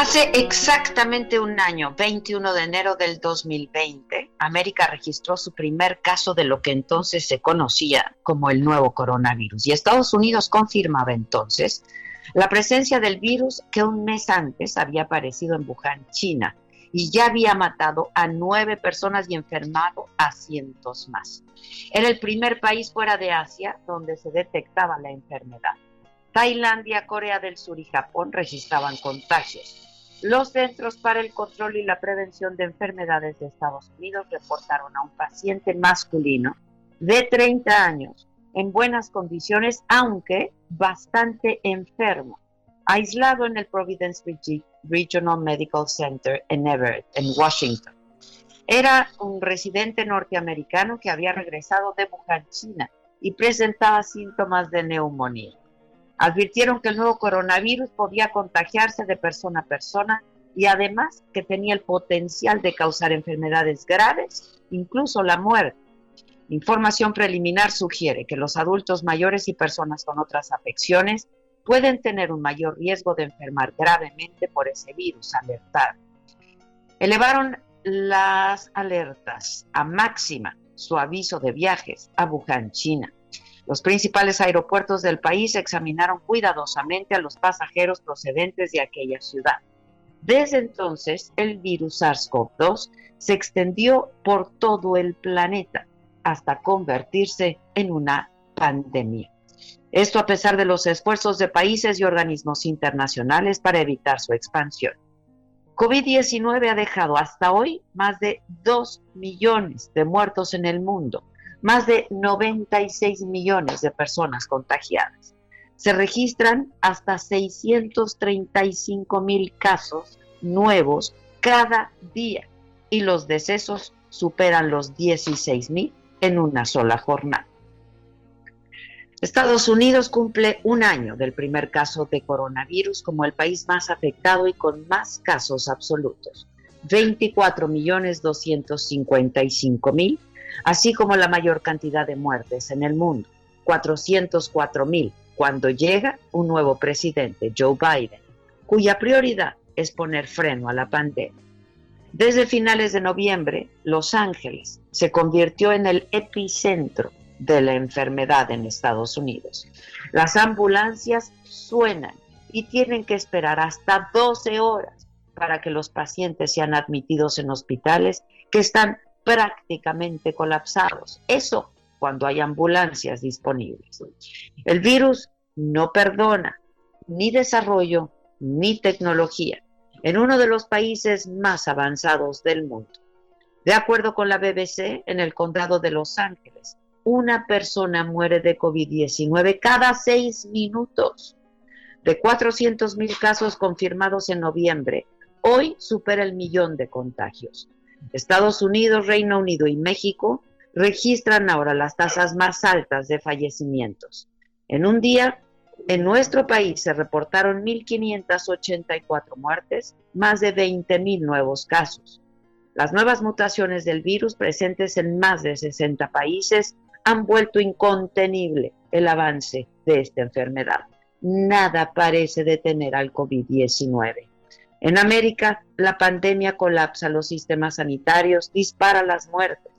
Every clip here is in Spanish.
Hace exactamente un año, 21 de enero del 2020, América registró su primer caso de lo que entonces se conocía como el nuevo coronavirus. Y Estados Unidos confirmaba entonces la presencia del virus que un mes antes había aparecido en Wuhan, China, y ya había matado a nueve personas y enfermado a cientos más. Era el primer país fuera de Asia donde se detectaba la enfermedad. Tailandia, Corea del Sur y Japón registraban contagios. Los Centros para el Control y la Prevención de Enfermedades de Estados Unidos reportaron a un paciente masculino de 30 años en buenas condiciones, aunque bastante enfermo, aislado en el Providence Regional Medical Center en Everett, en Washington. Era un residente norteamericano que había regresado de Wuhan, China, y presentaba síntomas de neumonía. Advirtieron que el nuevo coronavirus podía contagiarse de persona a persona y además que tenía el potencial de causar enfermedades graves, incluso la muerte. Información preliminar sugiere que los adultos mayores y personas con otras afecciones pueden tener un mayor riesgo de enfermar gravemente por ese virus, alertar. Elevaron las alertas a máxima su aviso de viajes a Wuhan, China. Los principales aeropuertos del país examinaron cuidadosamente a los pasajeros procedentes de aquella ciudad. Desde entonces, el virus SARS-CoV-2 se extendió por todo el planeta hasta convertirse en una pandemia. Esto a pesar de los esfuerzos de países y organismos internacionales para evitar su expansión. COVID-19 ha dejado hasta hoy más de 2 millones de muertos en el mundo más de 96 millones de personas contagiadas. Se registran hasta 635 mil casos nuevos cada día y los decesos superan los 16 mil en una sola jornada. Estados Unidos cumple un año del primer caso de coronavirus como el país más afectado y con más casos absolutos. 24 millones 255 mil así como la mayor cantidad de muertes en el mundo, 404 mil, cuando llega un nuevo presidente, Joe Biden, cuya prioridad es poner freno a la pandemia. Desde finales de noviembre, Los Ángeles se convirtió en el epicentro de la enfermedad en Estados Unidos. Las ambulancias suenan y tienen que esperar hasta 12 horas para que los pacientes sean admitidos en hospitales que están prácticamente colapsados. Eso cuando hay ambulancias disponibles. El virus no perdona ni desarrollo ni tecnología en uno de los países más avanzados del mundo. De acuerdo con la BBC, en el condado de Los Ángeles, una persona muere de COVID-19 cada seis minutos. De 400 mil casos confirmados en noviembre, hoy supera el millón de contagios. Estados Unidos, Reino Unido y México registran ahora las tasas más altas de fallecimientos. En un día, en nuestro país se reportaron 1.584 muertes, más de 20.000 nuevos casos. Las nuevas mutaciones del virus presentes en más de 60 países han vuelto incontenible el avance de esta enfermedad. Nada parece detener al COVID-19. En América, la pandemia colapsa los sistemas sanitarios, dispara las muertes.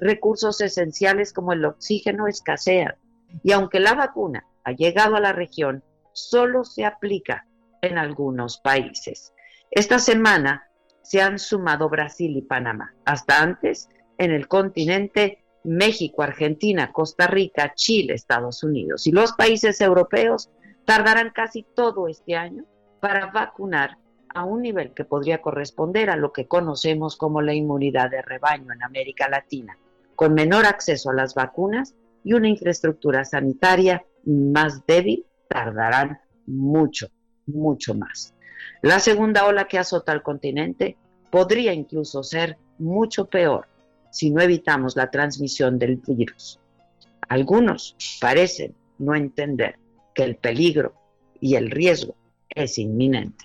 Recursos esenciales como el oxígeno escasean. Y aunque la vacuna ha llegado a la región, solo se aplica en algunos países. Esta semana se han sumado Brasil y Panamá. Hasta antes, en el continente, México, Argentina, Costa Rica, Chile, Estados Unidos. Y los países europeos tardarán casi todo este año para vacunar a un nivel que podría corresponder a lo que conocemos como la inmunidad de rebaño en América Latina, con menor acceso a las vacunas y una infraestructura sanitaria más débil, tardarán mucho, mucho más. La segunda ola que azota al continente podría incluso ser mucho peor si no evitamos la transmisión del virus. Algunos parecen no entender que el peligro y el riesgo es inminente.